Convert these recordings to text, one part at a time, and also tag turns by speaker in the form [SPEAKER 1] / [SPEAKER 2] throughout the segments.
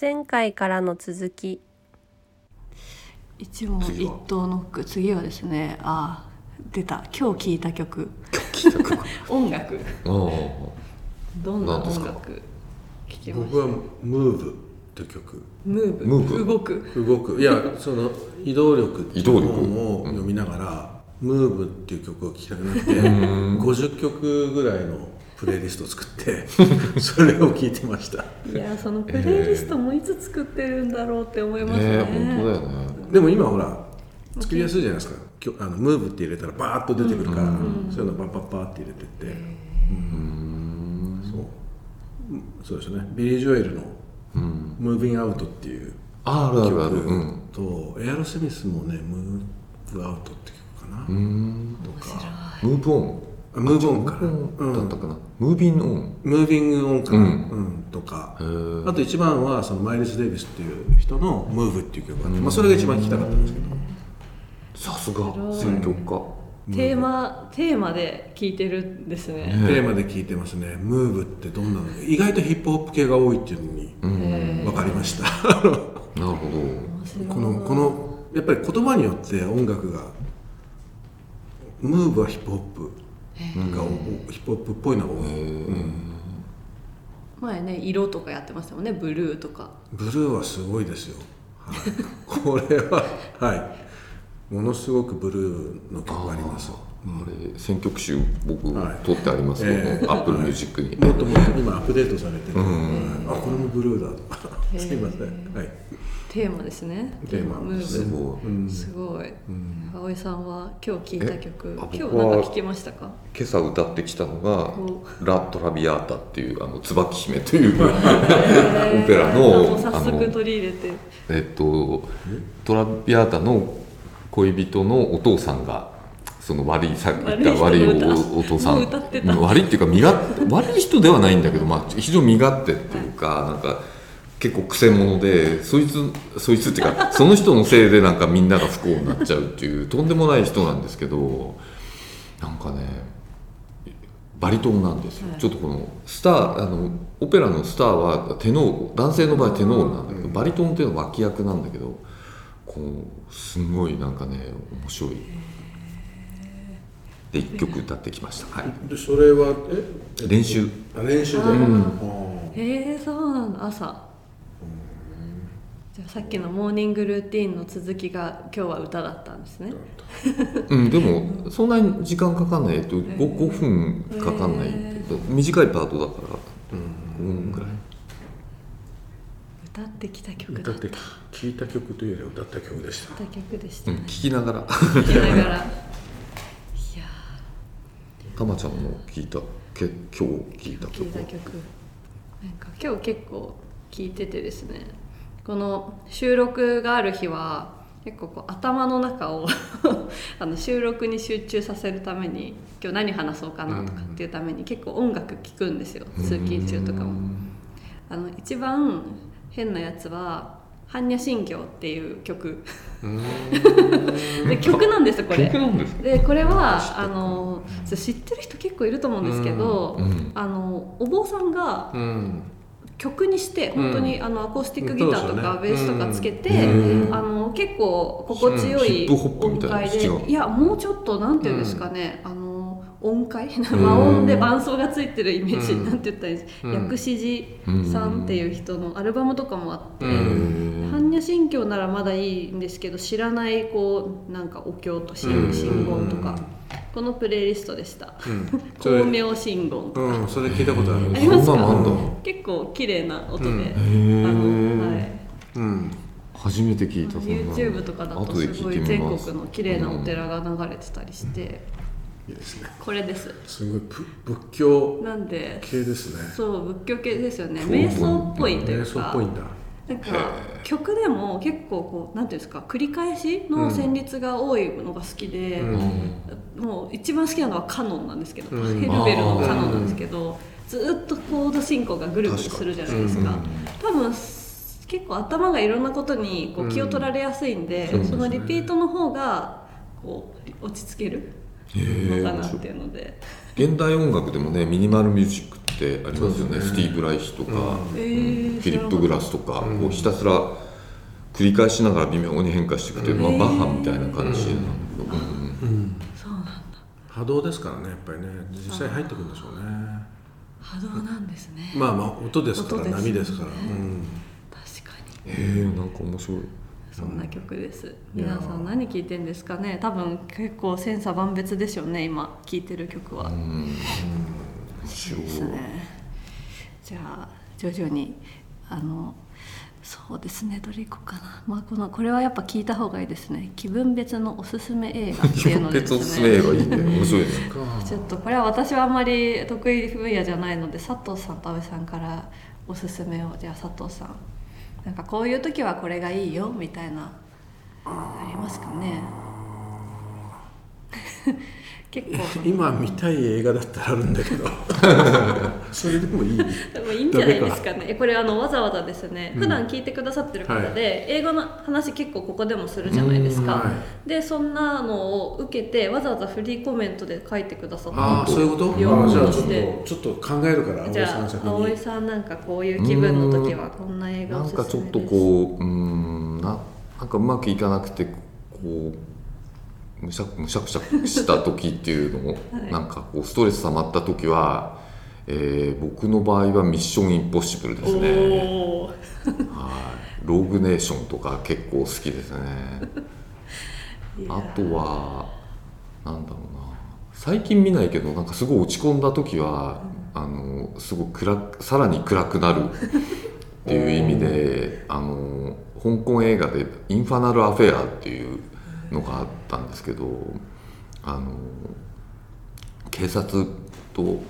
[SPEAKER 1] 前回からの続き。
[SPEAKER 2] 一問一答ノック次はですねあ出た。今日聴いた曲。
[SPEAKER 3] 聞いた曲。あ
[SPEAKER 2] 音楽。
[SPEAKER 3] あ
[SPEAKER 2] どんな音楽まし
[SPEAKER 4] 僕は「ムーブ。って曲。
[SPEAKER 2] ムーブ。
[SPEAKER 3] ムーブ。
[SPEAKER 2] 動く。
[SPEAKER 4] 動く。いやその移動力。っていう
[SPEAKER 3] 移動力。
[SPEAKER 4] 本を読みながら「ムーブっていう曲を聴きたくなって50曲ぐらいのプレイリストを作って それを聴いてました。
[SPEAKER 2] いやそのプレイリストもいつ作ってるんだろうって思いますね、
[SPEAKER 3] ねえ本当だよね。
[SPEAKER 4] でも今ほら作りやすいじゃないですか。今日あのムーブって入れたらバーッと出てくるから、そういうのバッバッバーって入れて。って、うん。そう。うんそうですね。ビリー・ジョエルの「ムービングアウト」っていう
[SPEAKER 3] ああるあるある。
[SPEAKER 4] 曲
[SPEAKER 3] うん。
[SPEAKER 4] と、エアロスミスもね「ムーブアウト」って曲かな、
[SPEAKER 3] うん。
[SPEAKER 4] とか。
[SPEAKER 3] Move On？
[SPEAKER 4] あムーブオンかな、
[SPEAKER 3] ムーブオンだったかな。ムービンオン
[SPEAKER 4] ムービングオンかな、
[SPEAKER 3] う
[SPEAKER 4] うんんとか。あと一番はそのマイルス・デイビスっていう人の「ムーブっていう曲があって、まあ、それが一番聴きたかったんですけど、
[SPEAKER 3] さすが。選曲家。
[SPEAKER 2] テーマテーマで聴いてるんですね。
[SPEAKER 3] ね
[SPEAKER 4] テーマで聴いてますね「ムーブってどんなの？意外とヒップホップ系が多いっていうのに
[SPEAKER 2] へ
[SPEAKER 4] 分かりました、
[SPEAKER 3] なるほど。
[SPEAKER 4] このこのやっぱり言葉によって音楽がムーブはヒップホップがおヒップホップっぽいのが多い、
[SPEAKER 2] 前ね色とかやってましたもんねブルーとか。
[SPEAKER 4] ブルーはすごいですよ、はい、これははい。ものすごくブルーの曲あります
[SPEAKER 3] あれ選曲集僕
[SPEAKER 4] はい。
[SPEAKER 3] 取ってありますけ
[SPEAKER 4] え
[SPEAKER 3] どアップルミュージックに。
[SPEAKER 4] もっともっと今アップデートされてて、あこれもブルーだ。とか すいません。はい。
[SPEAKER 2] テーマですね。
[SPEAKER 4] テーマ。
[SPEAKER 2] ムーブ。
[SPEAKER 3] すごい。
[SPEAKER 2] すごい、葵さんは今日聴いた曲今日
[SPEAKER 3] 僕は
[SPEAKER 2] なんか聴きましたか？
[SPEAKER 3] 今朝歌ってきたのが
[SPEAKER 2] お「
[SPEAKER 3] ラ・トラビアータ」っていうあの椿姫という オペラの
[SPEAKER 2] 早速取り入れて。
[SPEAKER 3] えっとトラビアータの恋人のお父さんがその悪いさっき言った悪いおお父さん。悪いっていうか身が悪い人ではないんだけど、まあ、非常に身勝手っていうかなんか結構くせ者でそいつそいつっていうか その人のせいでなんかみんなが不幸になっちゃうっていうとんでもない人なんですけどなんかねバリトンなんですよ、
[SPEAKER 2] はい。
[SPEAKER 3] ちょっとこのスターあのオペラのスターはテノール男性の場合テノールなんだけど、バリトンっていうのは脇役なんだけどこうすんごいなんかね面白いで1曲歌ってきました、はい、
[SPEAKER 4] でそれはえ？
[SPEAKER 3] 練習。
[SPEAKER 4] あ練習で、
[SPEAKER 2] へえそうなんだ朝。じゃあさっきのモーニングルーティンの続きが今日は歌だったんですね。
[SPEAKER 3] うん、でもそんなに時間かかんない、えっと、5, 5分かかんない、
[SPEAKER 2] へ
[SPEAKER 3] 短いパートだから5分ぐらい。
[SPEAKER 2] 歌ってきた曲だっ
[SPEAKER 4] 歌った。て聴いた曲というよりは歌った曲でした。
[SPEAKER 2] 曲でしたね。
[SPEAKER 3] うん、聞きながら。
[SPEAKER 2] 聴きながら
[SPEAKER 3] たまちゃんの聞いたけ今日聞いた曲
[SPEAKER 2] いた曲なんか今日結構聴いててですね。この収録がある日は結構こう頭の中を あの収録に集中させるために今日何話そうかなとかっていうために結構音楽聴くんですよ。通勤中とかも。あの一番変なやつは「般若心経」っていう曲。で曲なんですこれ。
[SPEAKER 3] で
[SPEAKER 2] これはあの知ってる人結構いると思うんですけど、
[SPEAKER 3] うん。うん。
[SPEAKER 2] あのお坊さんが
[SPEAKER 4] うん。
[SPEAKER 2] 曲にして本当にあのアコースティックギターとか
[SPEAKER 4] うん。
[SPEAKER 2] ベースとかつけて、
[SPEAKER 3] うん。
[SPEAKER 2] あの結構心地よい音階でいやもうちょっとなんていうんですかね、あの音階？和音で伴奏がついてるイメージ、
[SPEAKER 4] うん
[SPEAKER 2] なんて言ったらいいんです、
[SPEAKER 4] うん。
[SPEAKER 2] 薬師寺さんっていう人のアルバムとかもあって。
[SPEAKER 4] うん
[SPEAKER 2] 般若心経ならまだいいんですけど知らないこうなんかお経と真
[SPEAKER 4] うん
[SPEAKER 2] 真言とかこのプレイリストでした
[SPEAKER 4] うんそれ
[SPEAKER 2] 光明真言とか
[SPEAKER 4] うんそれ聞いたことある
[SPEAKER 2] ありますか
[SPEAKER 3] んだ
[SPEAKER 2] 結構綺麗な音で、
[SPEAKER 4] うん
[SPEAKER 3] へ
[SPEAKER 2] あのはい
[SPEAKER 4] うん
[SPEAKER 3] 初めて聞いたそんな
[SPEAKER 2] YouTube とかだと
[SPEAKER 3] す
[SPEAKER 2] ごい全国の綺麗なお寺が流れてたりして、
[SPEAKER 4] いいですね
[SPEAKER 2] これです
[SPEAKER 4] すごい仏教
[SPEAKER 2] なんで
[SPEAKER 4] 系ですね
[SPEAKER 2] そう仏教系ですよね瞑想っぽいという
[SPEAKER 4] 瞑想っぽいんだ
[SPEAKER 2] なんか曲でも結構こうなんていうんですか繰り返しの旋律が多いのが好きで、
[SPEAKER 4] うん。
[SPEAKER 2] もう一番好きなのはカノンなんですけど、
[SPEAKER 4] うん。
[SPEAKER 2] パヘルベルのカノンなんですけど、ずっとコード進行がぐるぐるするじゃないですか。多分結構頭がいろんなことにこう気を取られやすいんで、
[SPEAKER 3] うん。
[SPEAKER 2] そのリピートの方がこう落ち着けるのかなっていうので。
[SPEAKER 3] 現代音楽でもねミニマルミュージックってありますよね。スティーブ・ライヒとか、
[SPEAKER 2] えー
[SPEAKER 3] フィリップ・グラスとか、こうひたすら繰り返しながら微妙に変化していくという、まあ、バッハみたいな感じなん。だけど、うん。
[SPEAKER 2] そうなんだ。
[SPEAKER 4] 波動ですからねやっぱりね。実際入ってくるんでしょうね。
[SPEAKER 2] 波動なんですね。
[SPEAKER 4] まあまあ音ですから
[SPEAKER 2] 音です
[SPEAKER 4] 波ですから、うん。
[SPEAKER 2] 確かに。
[SPEAKER 3] へえなんか面白い。
[SPEAKER 2] そんな曲です。皆さん何聴いてんですかね。多分結構千差万別でしょうね今聴いてる曲は、
[SPEAKER 3] うん
[SPEAKER 2] ですね。じゃあ徐々にあのそうですねどれいこうかな、まあ、このこれはやっぱ聞いた方がいいですね。気分別のおすすめ映画っていうので
[SPEAKER 3] 別おす
[SPEAKER 2] すね
[SPEAKER 3] すめ映画いいね。面白いね。
[SPEAKER 2] ちょっとこれは私はあんまり得意分野じゃないので佐藤さんと阿部さんからおすすめを。じゃあ佐藤さん。なんかこういう時はこれがいいよみたいなありますかね結構。
[SPEAKER 4] 今見たい映画だったらあるんだけど。それでもいい。
[SPEAKER 2] でもいいんじゃないですかね。これあのわざわざですね。普段聞いてくださってる方で、
[SPEAKER 4] はい。
[SPEAKER 2] 英語の話結構ここでもするじゃないですか、
[SPEAKER 4] うんは
[SPEAKER 2] でそんなのを受けてわざわざフリーコメントで書いてくださった
[SPEAKER 4] ああそういうこと？
[SPEAKER 2] 用語
[SPEAKER 4] あじゃあちょっ
[SPEAKER 2] として
[SPEAKER 4] とちょっと考えるから
[SPEAKER 2] じゃあ
[SPEAKER 4] 葵さん先に
[SPEAKER 2] 葵さんなんかこういう気分の時はこんな映画
[SPEAKER 3] なん
[SPEAKER 2] おすすめです。
[SPEAKER 3] かちょっとこううんななんかうまくいかなくてこうむしゃむしゃくしゃした時っていうのも、
[SPEAKER 2] はい。
[SPEAKER 3] なんかこうストレス溜まった時は、えー僕の場合は「ミッションインポッシブル」ですね。はい。ローグネーションとか結構好きですね。あとはなんだろうな。最近見ないけどなんかすごい落ち込んだ時は、あのすごい暗くさらに暗くなるっていう意味であの香港映画で「インファナル・アフェア」っていうのがあったんですけどあの警察と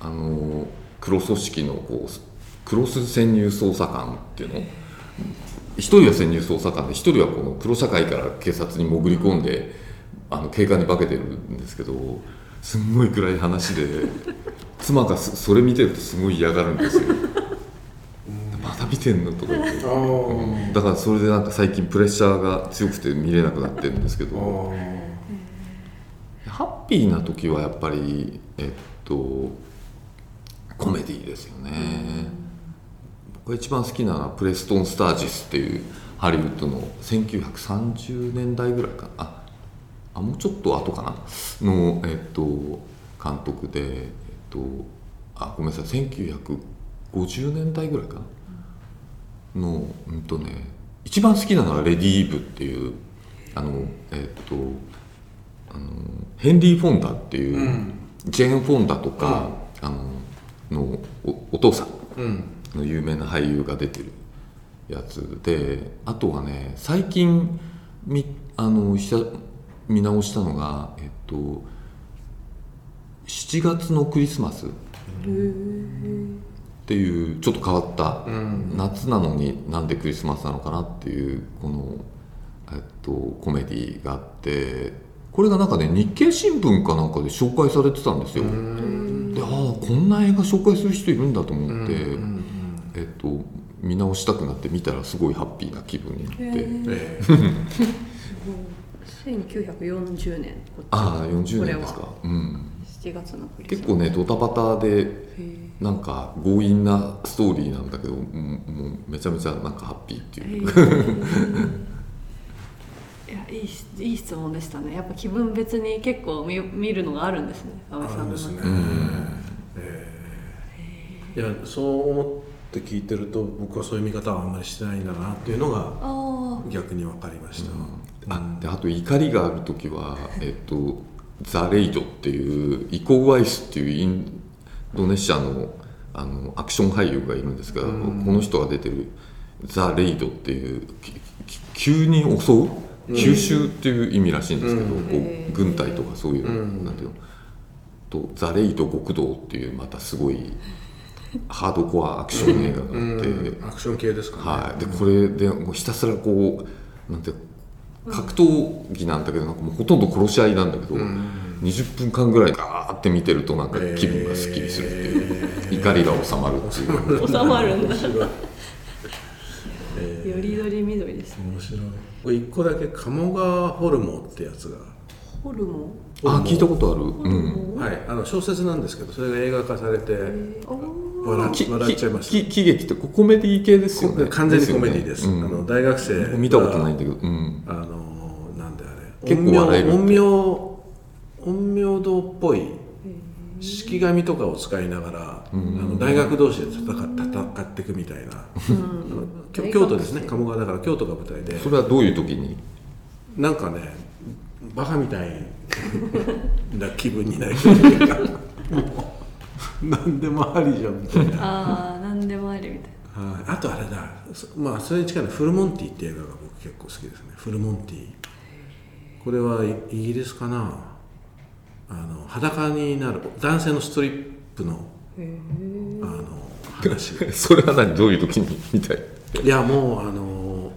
[SPEAKER 3] あの黒組織のこうクロス潜入捜査官っていうの一人は潜入捜査官で一人はこの黒社会から警察に潜り込んであの警官に化けてるんですけどすんごい暗い話で妻がそれ見てるとすごい嫌がるんですよ。まだ見てんのとか言って。
[SPEAKER 4] あー。
[SPEAKER 3] だからそれでなんか最近プレッシャーが強くて見れなくなってるんですけ
[SPEAKER 4] あ
[SPEAKER 3] ど
[SPEAKER 4] ー。
[SPEAKER 3] ハッピーな時はやっぱりえっとコメディですよね。僕が一番好きなのはプレストン・スタージスっていうハリウッドの1930年代ぐらいかな。ああもうちょっと後かな。の、えっと、監督で、えっと、あごめんなさい。1950年代ぐらいかなのうんとね一番好きなのはレディ・イーブっていうあのえっとあのヘンリー・フォンダっていう、ジェーン・フォンダとか、あののおお父さん
[SPEAKER 4] うん
[SPEAKER 3] の有名な俳優が出てるやつであとはね最近見あのした見直したのがえっと7月のクリスマスっていうちょっと変わった、夏なのになんでクリスマスなのかなっていうこの、えっと、コメディがあってこれがなんかね日経新聞かなんかで紹介されてたんですよ。でああこんな映画紹介する人いるんだと思って、えっと、見直したくなって見たらすごいハッピーな気分になって、
[SPEAKER 4] え
[SPEAKER 2] 1940 年こっち
[SPEAKER 3] ああ40
[SPEAKER 2] これは
[SPEAKER 3] 年ですか、うん、
[SPEAKER 2] 7月のクリス
[SPEAKER 3] 結構ねドタバタでなんか強引なストーリーなんだけどもうめちゃめちゃなんかハッピーっていう、
[SPEAKER 2] いやいいしいい質問でしたね。やっぱ気分別に結構見見るのがあるんですね。阿部さんの
[SPEAKER 4] あるんですね。いやそう思って聞いてると僕はそういう見方はあんまりしてないんだなっていうのが
[SPEAKER 2] あ
[SPEAKER 4] 逆に分かりました、
[SPEAKER 3] あであと怒りがある時はえっとザ・レイドっていうイコ・ワイスっていうインドネシアのあのアクション俳優がいるんですけど、この人が出てるザ・レイドっていう急に襲う急襲っていう意味らしいんですけど、こう軍隊とかそういう、なんていうの。とザ・レイド極道っていうまたすごいハードコアアクション映画があって、
[SPEAKER 4] うん。アクション系ですかね、
[SPEAKER 3] はい、でこれでひたすらこうなんて格闘技なんだけどなんかもうほとんど殺し合いなんだけど、20分間ぐらいガーって見てるとなんか気分がすっきりするっていう、怒りが収まるっていう。
[SPEAKER 2] 収まるんだ。よりどりみどりですね。
[SPEAKER 4] 面白い。これ一個だけ鴨川ホルモンってやつが。
[SPEAKER 2] ホルモ
[SPEAKER 3] あ聞いたことある。うん
[SPEAKER 4] はい。あの小説なんですけどそれが映画化されて
[SPEAKER 2] ン
[SPEAKER 4] 笑っちゃいました。
[SPEAKER 3] き喜劇ってこコメディ系ですよね。
[SPEAKER 4] 完全にコメディです、
[SPEAKER 3] よね
[SPEAKER 4] あの大学生
[SPEAKER 3] うん見たことないんだけどうん結構笑える
[SPEAKER 4] 陰陽陰陽道っぽい式紙とかを使いながら、あの大学同士で戦戦っていくみたいな、あの京京都ですね。鴨川だから京都が舞台で。
[SPEAKER 3] それはどういう時に？
[SPEAKER 4] なんかねバカみたいな気分になるというか。もう何でもありじゃんみたいな、
[SPEAKER 2] ああ何でもありみたい
[SPEAKER 4] はい、あとあれだ。そまあそれに近いのはフルモンティっていう映画が僕結構好きですね。フルモンティこれはイイギリスかな？あの裸になる男性のストリップのあの話。
[SPEAKER 3] それは何？どういう時に？見たい。
[SPEAKER 4] いやもうあのも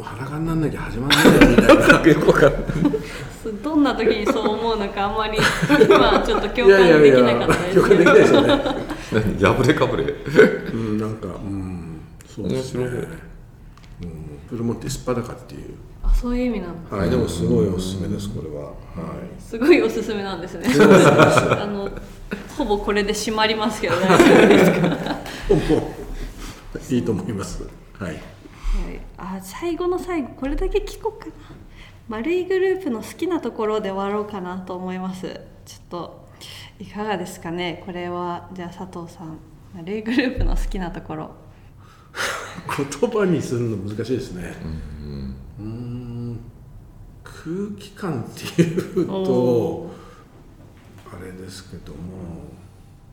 [SPEAKER 4] う裸になんなきゃ始まらないみたいな。
[SPEAKER 3] よくわかんない。
[SPEAKER 2] などんな時にそう思うのかあんまり 今ちょっと共感できなかったです
[SPEAKER 4] 共感できないですよね
[SPEAKER 3] 何？破れかぶれ。
[SPEAKER 4] うんなんかうんそうですね。
[SPEAKER 3] 面白い
[SPEAKER 4] うんフルモンティすっぱだかっていう。
[SPEAKER 2] あそういう意味なんだ。
[SPEAKER 4] はいでもすごいおすすめですこれは。はい。
[SPEAKER 2] すごいおすすめなんですね。あのほぼこれで締まりますけど大丈夫ですか？
[SPEAKER 4] もういいと思いますはい
[SPEAKER 2] はい、あ最後の最後これだけ聞こうかな丸いグループの好きなところで終わろうかなと思いますちょっといかがですかねこれはじゃあ佐藤さん丸いグループの好きなところ
[SPEAKER 4] 言葉にするの難しいですねうーん空気感っていうと
[SPEAKER 2] お
[SPEAKER 4] あれですけども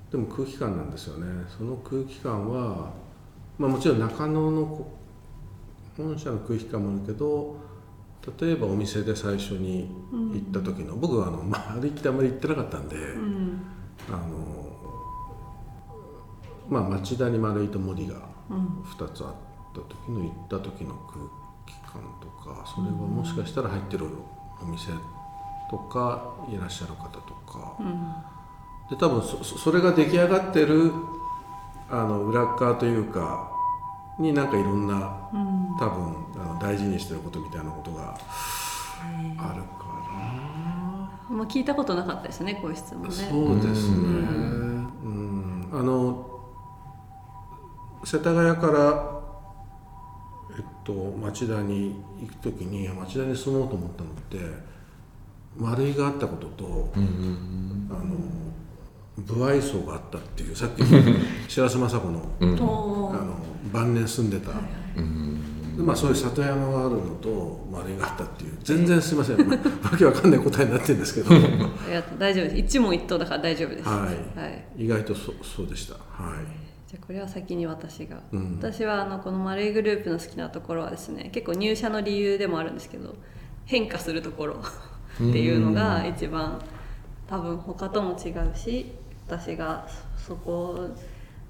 [SPEAKER 4] でも空気感なんですよね。その空気感は、まあ、もちろん中野のこ本社の空気感もあるけど例えばお店で最初に行った時の、僕はあの、まあ、歩きてあまり行ってなかったんで、
[SPEAKER 2] うん。
[SPEAKER 4] あのまあ町田に丸いと森が2つあった時の行った時の空気感とかそれはもしかしたら入ってるお店とかいらっしゃる方とか。で多分そそそれが出来上がってるあの裏側というかになんかいろんな多分あの大事にしてることみたいなことがあるか
[SPEAKER 2] あんま聞いたことなかったですねこういう質問
[SPEAKER 4] な、
[SPEAKER 2] ね。
[SPEAKER 4] そうですね。うん。あの世田谷から、と、町田に行く時に町田に住もうと思ったのって丸井があったことと、あの不愛想があったっていうさっきの 白洲雅子の,、
[SPEAKER 2] おー。
[SPEAKER 4] あの晩年住んでた、でまあ、そういう里山があるのと丸井があったっていう。全然すいません。わけわかんない答えになってるんですけど。
[SPEAKER 2] 大丈夫です。一問一答だから大丈夫です。
[SPEAKER 4] はい。
[SPEAKER 2] はい。
[SPEAKER 4] 意外とそそうでした。はい
[SPEAKER 2] じゃあこれは先に私が、
[SPEAKER 4] うん。
[SPEAKER 2] 私はあのこのマレーグループの好きなところはですね結構入社の理由でもあるんですけど変化するところっていうのが一番多分他とも違うし私がそこ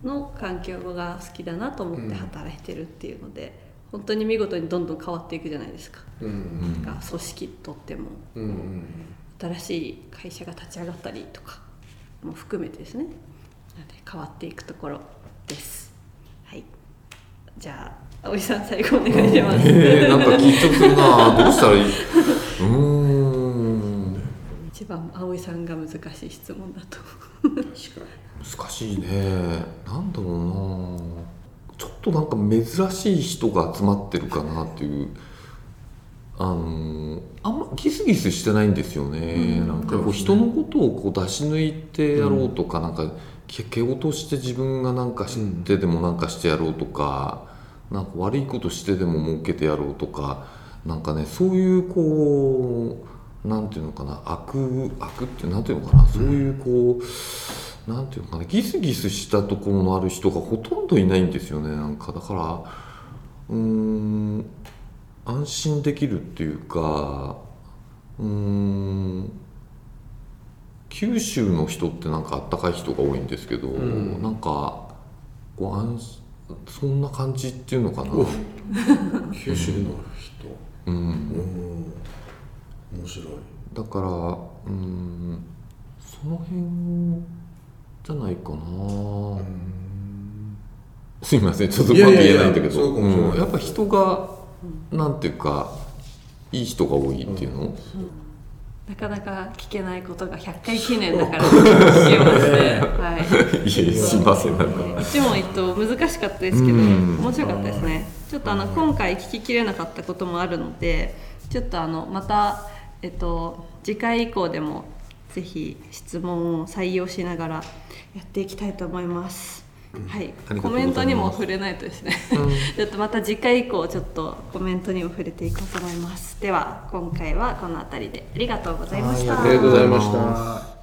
[SPEAKER 2] の環境が好きだなと思って働いてるっていうので、本当に見事にどんどん変わっていくじゃないですか、
[SPEAKER 4] うん。
[SPEAKER 2] なんか組織とっても。
[SPEAKER 4] うんうん
[SPEAKER 2] 新しい会社が立ち上がったりとかも含めてですね。変わっていくところです。はい。じゃあ葵さん最後お願いします、
[SPEAKER 3] えー、なんか緊張するな。どうしたらいい？うーん。
[SPEAKER 2] 一番葵さんが難しい質問だと。
[SPEAKER 3] 難しいね。なんだろうな。ちょっとなんか珍しい人が集まってるかなっていう。あのあんまギスギスしてないんですよね、なんかこう人のことをこう出し抜いてやろうとか、なんかけ蹴落として自分がなんか知ってでもなんかしてやろうとか、なんか悪いことしてでも儲けてやろうとかなんかねそういうこうなんていうのかな悪悪ってなんていうのかな、そういうこうなんていうのかなギスギスしたところのある人がほとんどいないんですよねなんか。だからうーん安心できるっていうかうーん九州の人ってなんかあったかい人が多いんですけど、
[SPEAKER 4] ん。
[SPEAKER 3] なんかこう安そんな感じっていうのかな、
[SPEAKER 4] 九州の人？
[SPEAKER 3] うん、
[SPEAKER 4] うん面白い。
[SPEAKER 3] だからうんその辺じゃないかな、すいませんちょっとうまく言えないんだけど。うん。やっぱ人がなんていうかいい人が多いっていうの、
[SPEAKER 2] なかなか聞けないことが100回記念だから聞けまして、はい。
[SPEAKER 3] いやいやすいません
[SPEAKER 2] 一問一答難しかったですけど
[SPEAKER 3] うん。
[SPEAKER 2] 面白かったですね。ちょっとあの今回聞ききれなかったこともあるのでちょっとあのまたえっと次回以降でもぜひ質問を採用しながらやっていきたいと思います。はい。コメントにも触れないとですね、ちょっとまた次回以降ちょっとコメントにも触れていこうと思います。では今回はこの辺りで。ありがとうございました。
[SPEAKER 4] ありがとうございました